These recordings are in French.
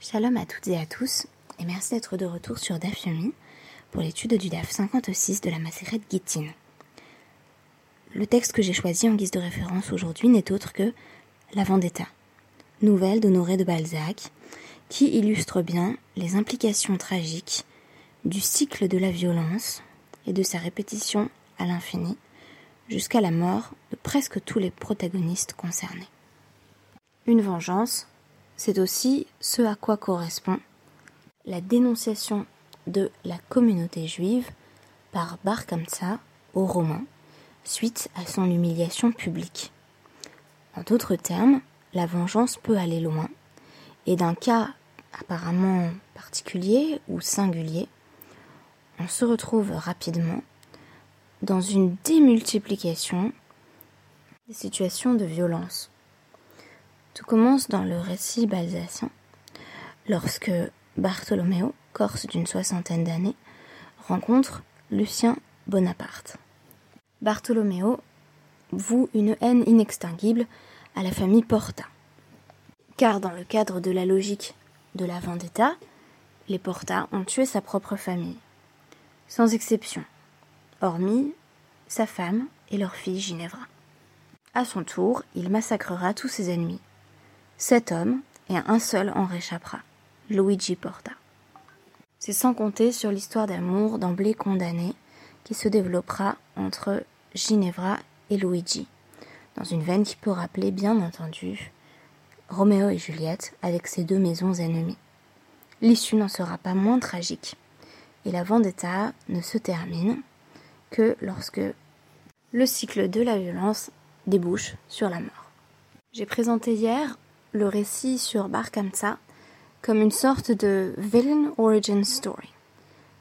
Shalom à toutes et à tous, et merci d'être de retour sur DAF Yomi pour l'étude du DAF 56 de la Maseret Gittin. Le texte que j'ai choisi en guise de référence aujourd'hui n'est autre que La Vendetta, nouvelle d'Honoré de Balzac, qui illustre bien les implications tragiques du cycle de la violence et de sa répétition à l'infini jusqu'à la mort de presque tous les protagonistes concernés. Une vengeance c'est aussi ce à quoi correspond la dénonciation de la communauté juive par Bar aux Romains suite à son humiliation publique. En d'autres termes, la vengeance peut aller loin et d'un cas apparemment particulier ou singulier, on se retrouve rapidement dans une démultiplication des situations de violence. Tout commence dans le récit balsacien, lorsque Bartholoméo, corse d'une soixantaine d'années, rencontre Lucien Bonaparte. Bartholoméo voue une haine inextinguible à la famille Porta. Car dans le cadre de la logique de la vendetta, les Porta ont tué sa propre famille, sans exception, hormis sa femme et leur fille Ginevra. À son tour, il massacrera tous ses ennemis, Sept hommes, et un seul en réchappera, Luigi Porta. C'est sans compter sur l'histoire d'amour d'emblée condamnée qui se développera entre Ginevra et Luigi, dans une veine qui peut rappeler bien entendu Roméo et Juliette avec ces deux maisons ennemies. L'issue n'en sera pas moins tragique, et la vendetta ne se termine que lorsque le cycle de la violence débouche sur la mort. J'ai présenté hier le récit sur Bar comme une sorte de villain origin story.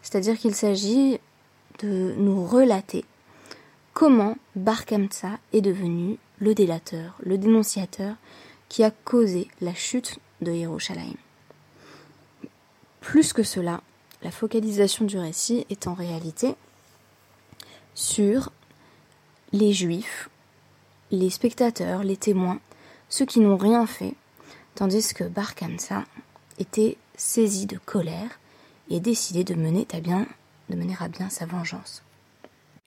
C'est-à-dire qu'il s'agit de nous relater comment Bar est devenu le délateur, le dénonciateur qui a causé la chute de Yerushalayim. Plus que cela, la focalisation du récit est en réalité sur les juifs, les spectateurs, les témoins, ceux qui n'ont rien fait, tandis que Bar était saisi de colère et décidé de mener à bien, de mener à bien sa vengeance.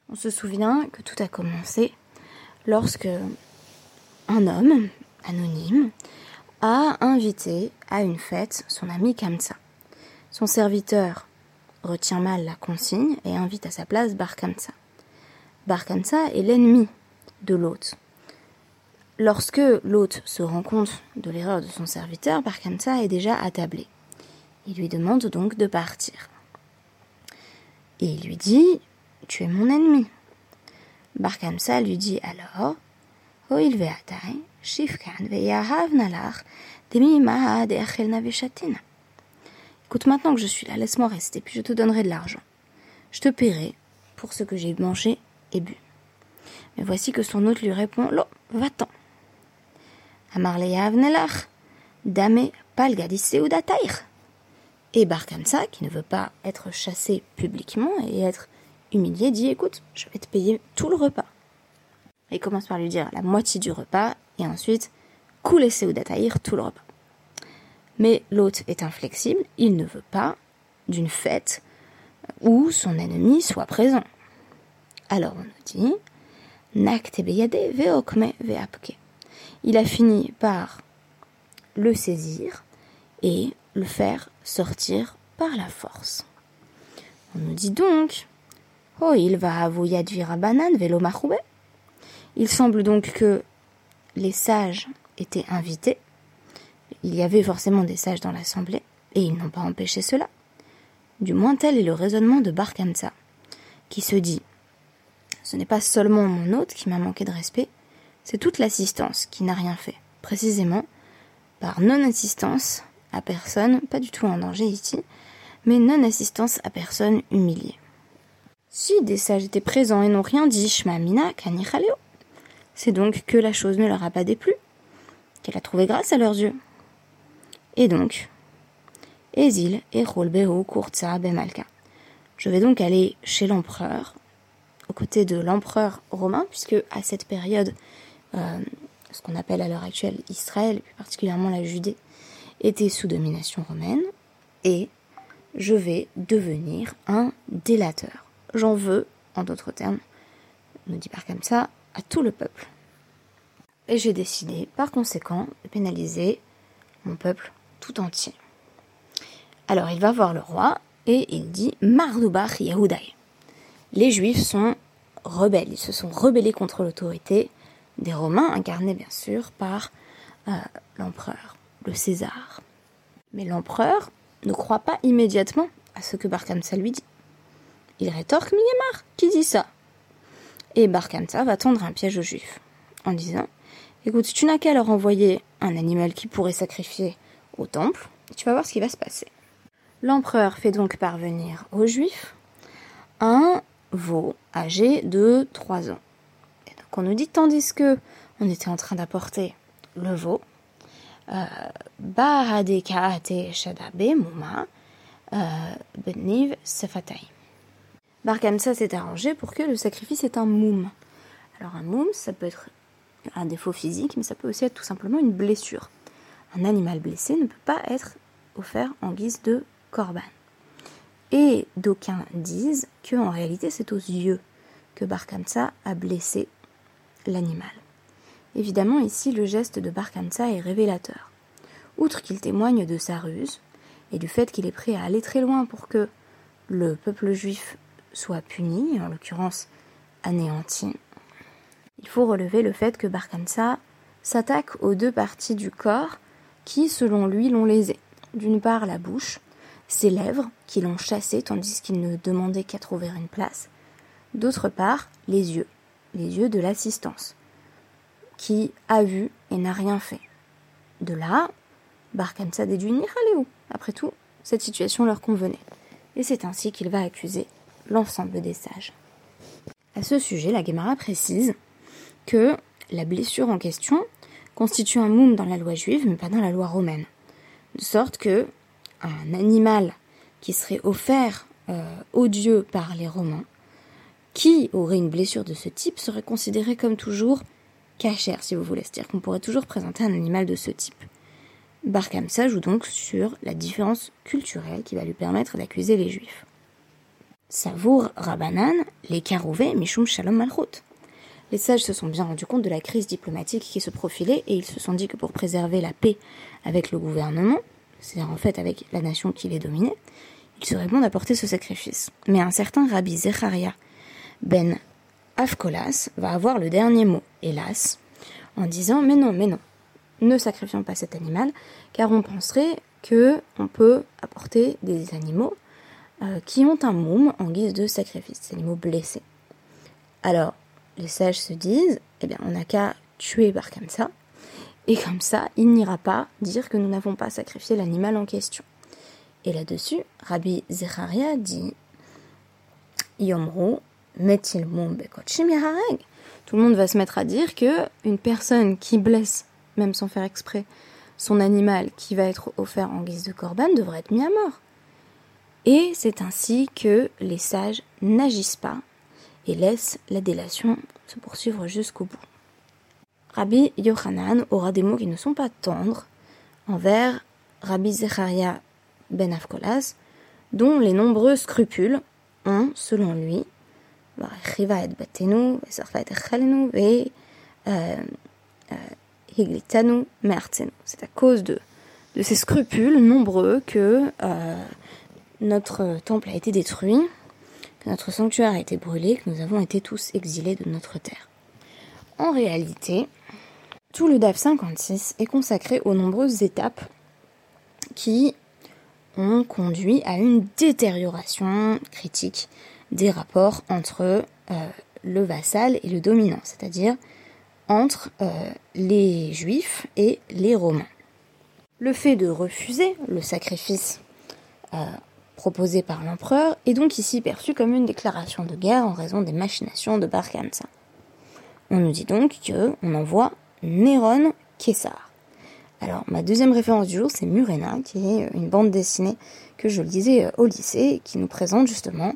On se souvient que tout a commencé lorsque un homme anonyme a invité à une fête son ami Kamsa. Son serviteur retient mal la consigne et invite à sa place Bar Kamsa. Est l'ennemi de l'hôte. Lorsque l'hôte se rend compte de l'erreur de son serviteur, Barkamsa est déjà attablé. Il lui demande donc de partir. Et il lui dit Tu es mon ennemi. Barkamsa lui dit alors Écoute, maintenant que je suis là, laisse-moi rester, puis je te donnerai de l'argent. Je te paierai pour ce que j'ai mangé et bu. Mais voici que son hôte lui répond Lo, va-t'en. Dame Et Barkamsa, qui ne veut pas être chassé publiquement et être humilié, dit Écoute, je vais te payer tout le repas. il commence par lui dire la moitié du repas et ensuite couler Seudataïr tout le repas. Mais l'hôte est inflexible, il ne veut pas d'une fête où son ennemi soit présent. Alors on nous dit veokme veapke il a fini par le saisir et le faire sortir par la force. On nous dit donc Oh, il va avouer banane vélo Il semble donc que les sages étaient invités. Il y avait forcément des sages dans l'assemblée, et ils n'ont pas empêché cela. Du moins tel est le raisonnement de Barkamsa, qui se dit Ce n'est pas seulement mon hôte qui m'a manqué de respect, c'est toute l'assistance qui n'a rien fait, précisément par non-assistance à personne, pas du tout en danger ici, mais non-assistance à personne humiliée. Si des sages étaient présents et n'ont rien dit, Shmamina Kanichaleo, c'est donc que la chose ne leur a pas déplu, qu'elle a trouvé grâce à leurs yeux. Et donc, Ezil Kurtsa Bemalka. Je vais donc aller chez l'empereur, aux côtés de l'empereur romain, puisque à cette période, ce qu'on appelle à l'heure actuelle Israël, et plus particulièrement la Judée, était sous domination romaine et je vais devenir un délateur. J'en veux, en d'autres termes, ne dit pas comme ça, à tout le peuple. Et j'ai décidé, par conséquent, de pénaliser mon peuple tout entier. Alors il va voir le roi et il dit Mardubach Yahudai. Les Juifs sont rebelles, ils se sont rebellés contre l'autorité des Romains, incarnés bien sûr par euh, l'empereur, le César. Mais l'empereur ne croit pas immédiatement à ce que Barkamsa lui dit. Il rétorque Miyamar, qui dit ça Et Barkamsa va tendre un piège aux Juifs en disant Écoute, tu n'as qu'à leur envoyer un animal qui pourrait sacrifier au temple, tu vas voir ce qui va se passer. L'empereur fait donc parvenir aux Juifs un veau âgé de 3 ans. Et donc on nous dit, tandis que on était en train d'apporter le veau, euh, Muma euh, Beniv Sefatai. Barkamsa s'est arrangé pour que le sacrifice est un moum. Alors un moum, ça peut être un défaut physique, mais ça peut aussi être tout simplement une blessure. Un animal blessé ne peut pas être offert en guise de korban. Et d'aucuns disent que en réalité c'est aux yeux que Barkamsa a blessé l'animal. Évidemment, ici, le geste de Barkamsa est révélateur. Outre qu'il témoigne de sa ruse et du fait qu'il est prêt à aller très loin pour que le peuple juif soit puni, en l'occurrence anéanti, il faut relever le fait que Barkamsa s'attaque aux deux parties du corps qui, selon lui, l'ont lésé. D'une part, la bouche, ses lèvres qui l'ont chassé tandis qu'il ne demandait qu'à trouver une place. D'autre part, les yeux, les yeux de l'assistance, qui a vu et n'a rien fait. De là, Barkamsa déduit où Après tout, cette situation leur convenait. Et c'est ainsi qu'il va accuser l'ensemble des sages. À ce sujet, la Gemara précise que la blessure en question constitue un moum dans la loi juive, mais pas dans la loi romaine. De sorte que un animal qui serait offert euh, aux dieux par les Romains, qui aurait une blessure de ce type, serait considéré comme toujours cachère, si vous voulez. C'est-à-dire qu'on pourrait toujours présenter un animal de ce type. Barkamsa joue donc sur la différence culturelle qui va lui permettre d'accuser les juifs. Savour Rabanan, les Karouvé, Mishum Shalom Malchut. Les sages se sont bien rendus compte de la crise diplomatique qui se profilait et ils se sont dit que pour préserver la paix avec le gouvernement, c'est-à-dire en fait avec la nation qui les dominait, il serait bon d'apporter ce sacrifice. Mais un certain Rabbi Zecharia ben Afkolas va avoir le dernier mot, hélas, en disant mais non, mais non, ne sacrifions pas cet animal, car on penserait que on peut apporter des animaux euh, qui ont un moum en guise de sacrifice, des animaux blessés. Alors, les sages se disent, eh bien, on n'a qu'à tuer ça. Et comme ça, il n'ira pas dire que nous n'avons pas sacrifié l'animal en question. Et là-dessus, Rabbi Zecharia dit Yomru Tout le monde va se mettre à dire que une personne qui blesse, même sans faire exprès, son animal qui va être offert en guise de corban devrait être mis à mort. Et c'est ainsi que les sages n'agissent pas et laissent la délation se poursuivre jusqu'au bout. Rabbi Yochanan aura des mots qui ne sont pas tendres envers Rabbi Zecharia ben Afkolas, dont les nombreux scrupules ont, selon lui, c'est à cause de, de ces scrupules nombreux que euh, notre temple a été détruit, que notre sanctuaire a été brûlé, que nous avons été tous exilés de notre terre. En réalité, tout le DAF 56 est consacré aux nombreuses étapes qui ont conduit à une détérioration critique des rapports entre euh, le vassal et le dominant, c'est-à-dire entre euh, les juifs et les romains. Le fait de refuser le sacrifice euh, proposé par l'empereur est donc ici perçu comme une déclaration de guerre en raison des machinations de Bar On nous dit donc qu'on envoie Néron Kessar. Alors, ma deuxième référence du jour, c'est Murena, qui est une bande dessinée que je lisais au lycée, qui nous présente justement,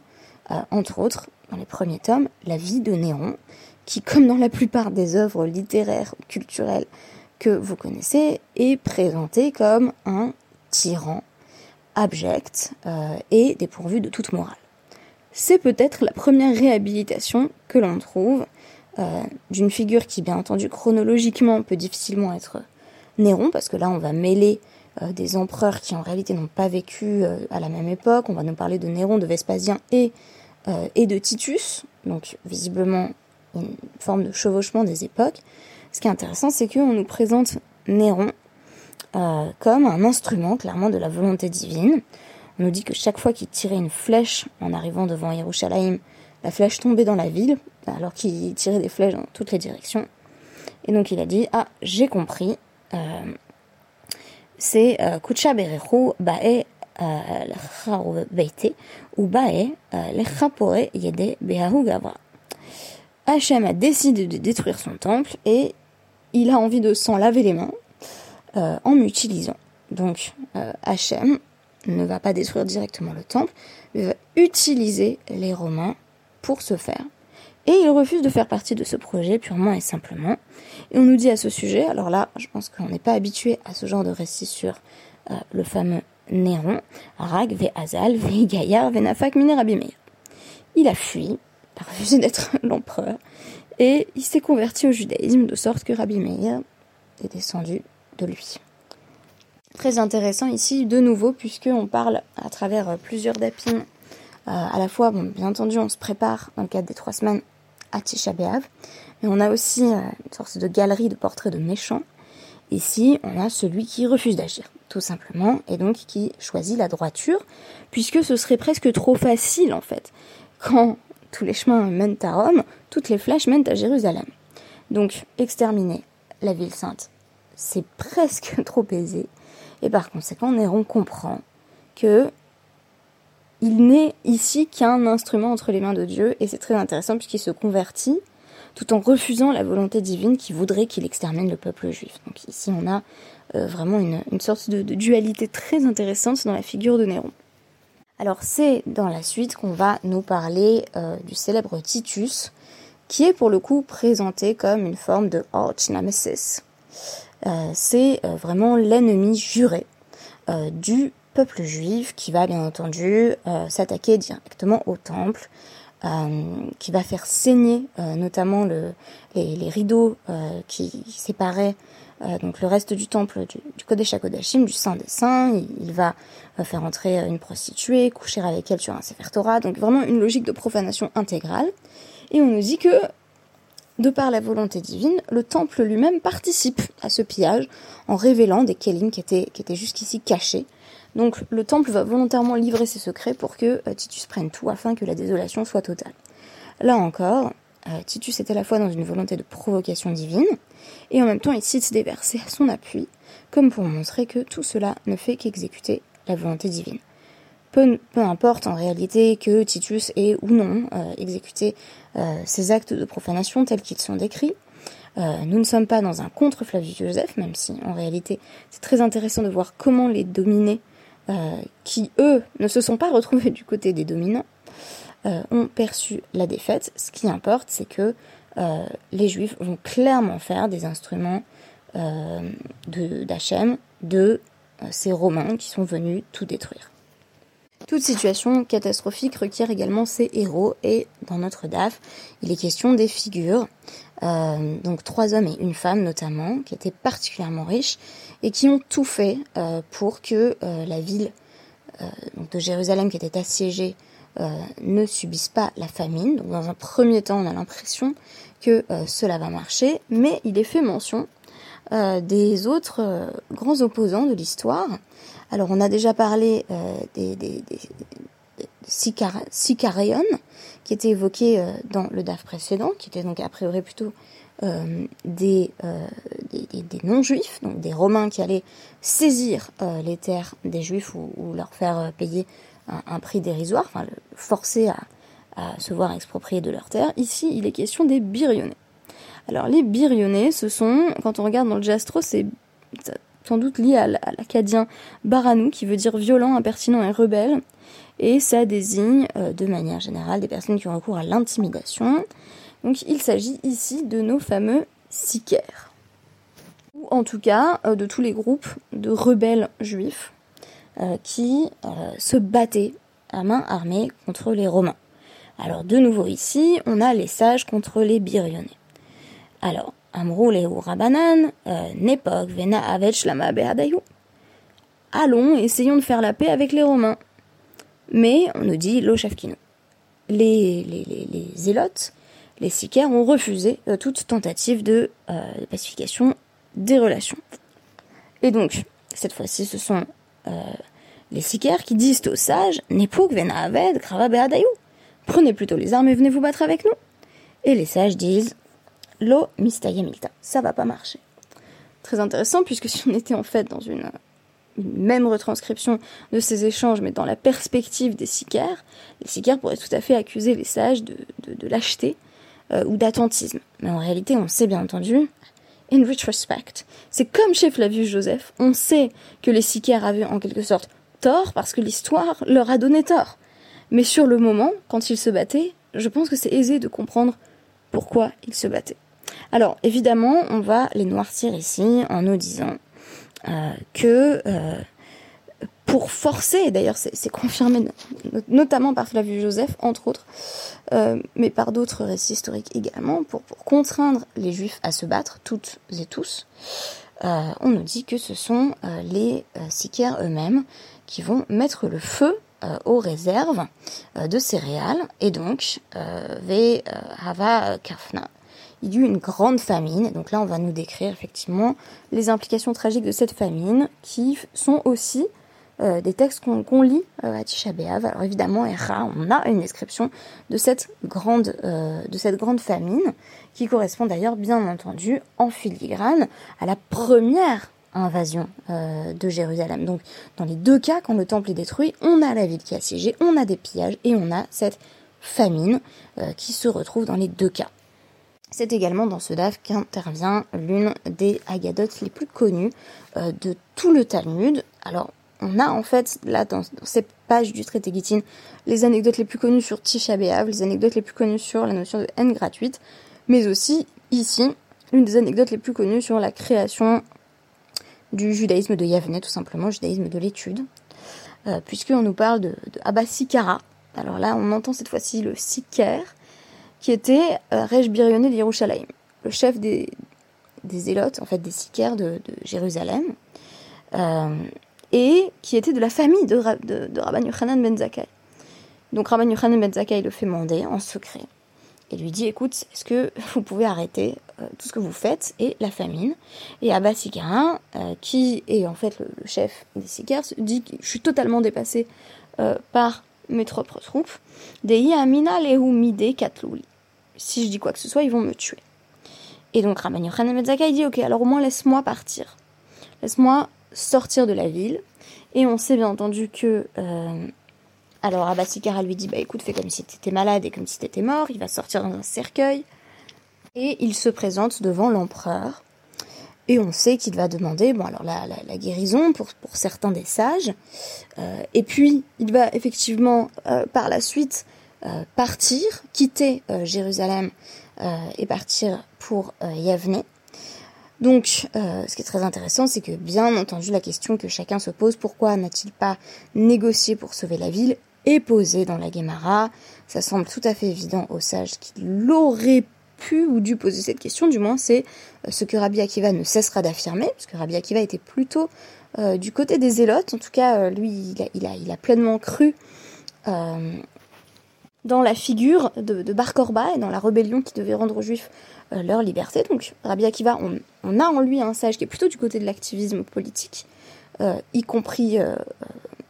euh, entre autres, dans les premiers tomes, la vie de Néron, qui, comme dans la plupart des œuvres littéraires ou culturelles que vous connaissez, est présenté comme un tyran abject euh, et dépourvu de toute morale. C'est peut-être la première réhabilitation que l'on trouve euh, d'une figure qui, bien entendu, chronologiquement peut difficilement être Néron, parce que là, on va mêler des empereurs qui en réalité n'ont pas vécu à la même époque. On va nous parler de Néron, de Vespasien et, et de Titus, donc visiblement une forme de chevauchement des époques. Ce qui est intéressant, c'est qu'on nous présente Néron euh, comme un instrument clairement de la volonté divine. On nous dit que chaque fois qu'il tirait une flèche en arrivant devant Yerushalayim, la flèche tombait dans la ville, alors qu'il tirait des flèches dans toutes les directions. Et donc il a dit Ah, j'ai compris, euh, c'est euh, Kucha Berechu Bae Beite ou Bae Lechapore Yede Behahu Gavra. Hachem a décidé de détruire son temple et il a envie de s'en laver les mains euh, en m'utilisant. Donc euh, Hachem ne va pas détruire directement le temple, mais va utiliser les Romains pour ce faire. Et il refuse de faire partie de ce projet purement et simplement. Et on nous dit à ce sujet, alors là, je pense qu'on n'est pas habitué à ce genre de récit sur euh, le fameux Néron, Rag, Ve Azal, Ve Gaillard, Ve Nafak, Il a fui, a refusé d'être l'empereur, et il s'est converti au judaïsme de sorte que Rabbi Meir est descendu de lui. Très intéressant ici, de nouveau, puisqu'on parle à travers euh, plusieurs dapines. Euh, à la fois, bien entendu, on se prépare dans le cadre des trois semaines à Tisha B'Av, mais on a aussi euh, une sorte de galerie de portraits de méchants. Ici, on a celui qui refuse d'agir, tout simplement, et donc qui choisit la droiture, puisque ce serait presque trop facile, en fait. Quand tous les chemins mènent à Rome, toutes les flèches mènent à Jérusalem. Donc, exterminer la ville sainte c'est presque trop aisé. Et par conséquent, Néron comprend que il n'est ici qu'un instrument entre les mains de Dieu, et c'est très intéressant puisqu'il se convertit tout en refusant la volonté divine qui voudrait qu'il extermine le peuple juif. Donc ici, on a euh, vraiment une, sorte de, dualité très intéressante dans la figure de Néron. Alors c'est dans la suite qu'on va nous parler euh, du célèbre Titus, qui est pour le coup présenté comme une forme de arch nemesis. Euh, c'est vraiment l'ennemi juré du peuple juif qui va bien entendu s'attaquer directement au temple, qui va faire saigner notamment le, les, rideaux qui séparaient donc le reste du temple du, du Kodesh HaKodashim, du Saint des Saints. Il, va faire entrer une prostituée, coucher avec elle sur un Sefer Torah, donc vraiment une logique de profanation intégrale. Et on nous dit que de par la volonté divine, le temple lui-même participe à ce pillage en révélant des kelim qui étaient, qui étaient jusqu'ici cachés. Donc le temple va volontairement livrer ses secrets pour que euh, Titus prenne tout afin que la désolation soit totale. Là encore, euh, Titus est à la fois dans une volonté de provocation divine et en même temps il cite des versets à son appui comme pour montrer que tout cela ne fait qu'exécuter la volonté divine. Peu, importe en réalité que Titus ait ou non euh, exécuté ces actes de profanation tels qu'ils sont décrits. Euh, nous ne sommes pas dans un contre Flavius Joseph, même si en réalité c'est très intéressant de voir comment les dominés, qui eux ne se sont pas retrouvés du côté des dominants, ont perçu la défaite. Ce qui importe, c'est que les Juifs vont clairement faire des instruments d'Hachem, de ces Romains qui sont venus tout détruire. Toute situation catastrophique requiert également ses héros et dans notre DAF, il est question des figures, euh, donc trois hommes et une femme notamment, qui étaient particulièrement riches et qui ont tout fait euh, pour que euh, la ville de Jérusalem qui était assiégée ne subisse pas la famine. Donc dans un premier temps, on a l'impression que cela va marcher, mais il est fait mention des autres grands opposants de l'histoire alors, on a déjà parlé euh, des, des, qui étaient évoqués euh, dans le DAF précédent, qui étaient donc a priori plutôt euh, des, non-juifs, donc des Romains qui allaient saisir les terres des Juifs ou, leur faire payer un, prix dérisoire, enfin forcer à, à, se voir exproprier de leurs terres. Ici, il est question des Birionnais. Alors les Birionnais, ce sont, quand on regarde dans le Jastro, c'est sans doute lié à l'acadien baranou, qui veut dire violent, impertinent et rebelle. Et ça désigne, euh, de manière générale, des personnes qui ont recours à l'intimidation. Donc il s'agit ici de nos fameux sicaires. ou en tout cas de tous les groupes de rebelles juifs qui se battaient à main armée contre les Romains. Alors de nouveau ici, on a les sages contre les Birionnais. Alors, Amroule ou Rabanan, Nepok, Vena Avech Lama Allons, essayons de faire la paix avec les Romains. Mais on nous dit Lochafkino. Les, les, les, les zélotes, les sicaires ont refusé euh, toute tentative de, euh, pacification des relations. Et donc, cette fois-ci, ce sont euh, les sicaires qui disent aux sages Nepuk vena aved krava Prenez plutôt les armes et venez vous battre avec nous. Et les sages disent Lo mistayamilta. Ça va pas marcher. Très intéressant, puisque si on était en fait dans une même retranscription de ces échanges, mais dans la perspective des sicaires, les sicaires pourraient tout à fait accuser les sages de, de, lâcheté euh, ou d'attentisme. Mais en réalité, on sait bien entendu, in retrospect, c'est comme chez Flavius Joseph, on sait que les sicaires avaient en quelque sorte tort parce que l'histoire leur a donné tort. Mais sur le moment, quand ils se battaient, je pense que c'est aisé de comprendre pourquoi ils se battaient. Alors évidemment, on va les noircir ici en nous disant euh, que euh, pour forcer, d'ailleurs c'est confirmé notamment par Flavius Joseph, entre autres, euh, mais par d'autres récits historiques également, pour, contraindre les juifs à se battre, toutes et tous, on nous dit que ce sont les sicaires eux-mêmes qui vont mettre le feu aux réserves de céréales, et donc, ve hava kafna, il y eut une grande famine. Donc là, on va nous décrire effectivement les implications tragiques de cette famine, qui sont aussi euh, des textes qu'on lit euh, à Tisha. Alors évidemment, on a une description euh, de cette grande famine, qui correspond d'ailleurs, bien entendu, en filigrane à la première invasion de Jérusalem. Donc dans les deux cas, quand le temple est détruit, on a la ville qui est assiégée, on a des pillages et on a cette famine qui se retrouve dans les deux cas. C'est également dans ce DAF qu'intervient l'une des agadotes les plus connues euh, de tout le Talmud. Alors, on a en fait, là, dans, cette page du traité Gittin, les anecdotes les plus connues sur Tisha B'Av, les anecdotes les plus connues sur la notion de haine gratuite, mais aussi, ici, l'une des anecdotes les plus connues sur la création du judaïsme de Yavne, tout simplement, judaïsme de l'étude, euh, puisqu'on nous parle de, de Abba Sikara. Alors là, on entend cette fois-ci le Siker, qui était euh, Rej Birionné de Yerushalayim, le chef des, des zélotes, en fait des sicaires de, Jérusalem, euh, et qui était de la famille de, de, Rabban Yochanan ben Zakkai. Donc Rabban Yochanan ben Zakkai le fait mander en secret et lui dit écoute, est-ce que vous pouvez arrêter euh, tout ce que vous faites et la famine? Et Abba Sikarin, qui est en fait le, chef des Sikaires, dit je suis totalement dépassé par mes propres troupes. Dei Amina Lehu Mide Katlouli si je dis quoi que ce soit, ils vont me tuer. Et donc Rabban Yochanan il dit ok, alors au moins laisse-moi partir. Laisse-moi sortir de la ville. Et on sait bien entendu que. Euh, alors Abbasikara lui dit bah écoute, fais comme si t'étais malade et comme si t'étais mort. Il va sortir dans un cercueil. Et il se présente devant l'empereur. Et on sait qu'il va demander, bon alors la, la, guérison pour, pour, certains des sages. Euh, et puis il va effectivement euh, par la suite partir, quitter euh, Jérusalem euh, et partir pour Yavne. Donc, ce qui est très intéressant, c'est que bien entendu, la question que chacun se pose, pourquoi n'a-t-il pas négocié pour sauver la ville, est posée dans la Gemara. Ça semble tout à fait évident aux sages qu'il aurait pu ou dû poser cette question, du moins c'est ce que Rabbi Akiva ne cessera d'affirmer, parce que Rabbi Akiva était plutôt du côté des zélotes, en tout cas lui il a, il a, pleinement cru dans la figure de, Bar Korba et dans la rébellion qui devait rendre aux Juifs euh, leur liberté. Donc Rabbi Akiva, on, a en lui un sage qui est plutôt du côté de l'activisme politique, euh, y compris euh,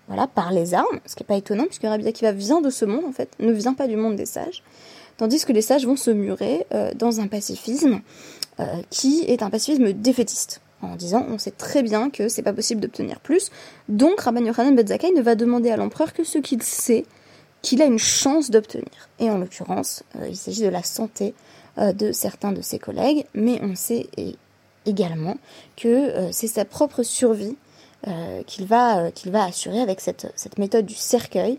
voilà, par les armes, ce qui n'est pas étonnant puisque Rabbi Akiva vient de ce monde en fait, ne vient pas du monde des sages, tandis que les sages vont se murer dans un pacifisme qui est un pacifisme défaitiste en disant on sait très bien que c'est pas possible d'obtenir plus, donc Rabban Yochanan Ben ne va demander à l'empereur que ce qu'il sait qu'il a une chance d'obtenir. Et en l'occurrence, euh, il s'agit de la santé euh, de certains de ses collègues, mais on sait également que euh, c'est sa propre survie qu'il va, assurer avec cette, méthode du cercueil,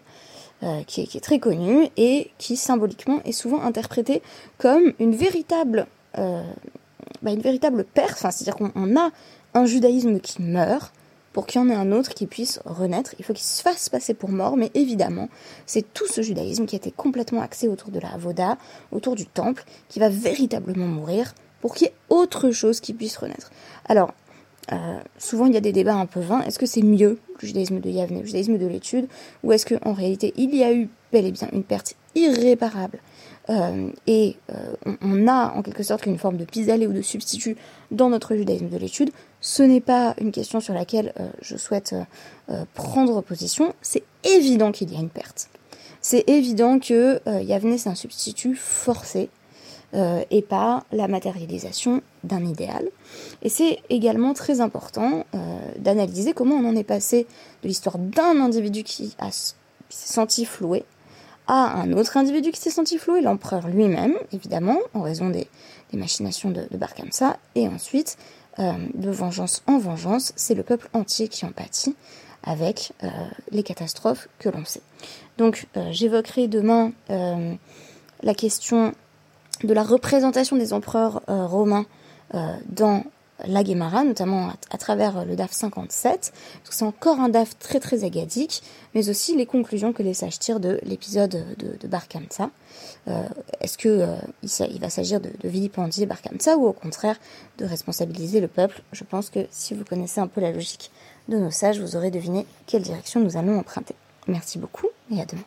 qui est, qui, est, très connue et qui symboliquement est souvent interprétée comme une véritable bah, une véritable perte, c'est-à-dire qu'on a un judaïsme qui meurt, pour qu'il y en ait un autre qui puisse renaître, il faut qu'il se fasse passer pour mort, mais évidemment, c'est tout ce judaïsme qui a été complètement axé autour de la Avoda, autour du temple, qui va véritablement mourir pour qu'il y ait autre chose qui puisse renaître. Alors, euh, souvent il y a des débats un peu vains. Est-ce que c'est mieux le judaïsme de Yavne, le judaïsme de l'étude, ou est-ce qu'en réalité il y a eu bel et bien une perte irréparable euh, et euh, on, a en quelque sorte une forme de pis ou de substitut dans notre judaïsme de l'étude. Ce n'est pas une question sur laquelle je souhaite prendre position. C'est évident qu'il y a une perte. C'est évident que Yavne c'est un substitut forcé euh, et pas la matérialisation d'un idéal. Et c'est également très important euh, d'analyser comment on en est passé de l'histoire d'un individu qui, s'est senti floué à un autre individu qui s'est senti floué, l'empereur lui-même, évidemment, en raison des, machinations de, de Barkamsa, et ensuite, euh, de vengeance en vengeance, c'est le peuple entier qui en pâtit avec les catastrophes que l'on sait. Donc j'évoquerai demain la question de la représentation des empereurs euh, romains euh, dans la Guémara, notamment à, travers le DAF 57. C'est encore un DAF très très agadique, mais aussi les conclusions que les sages tirent de l'épisode de, Bar euh, Est-ce que il, va s'agir de, de vilipendier Bar ou au contraire de responsabiliser le peuple? Je pense que si vous connaissez un peu la logique de nos sages, vous aurez deviné quelle direction nous allons emprunter. Merci beaucoup et à demain.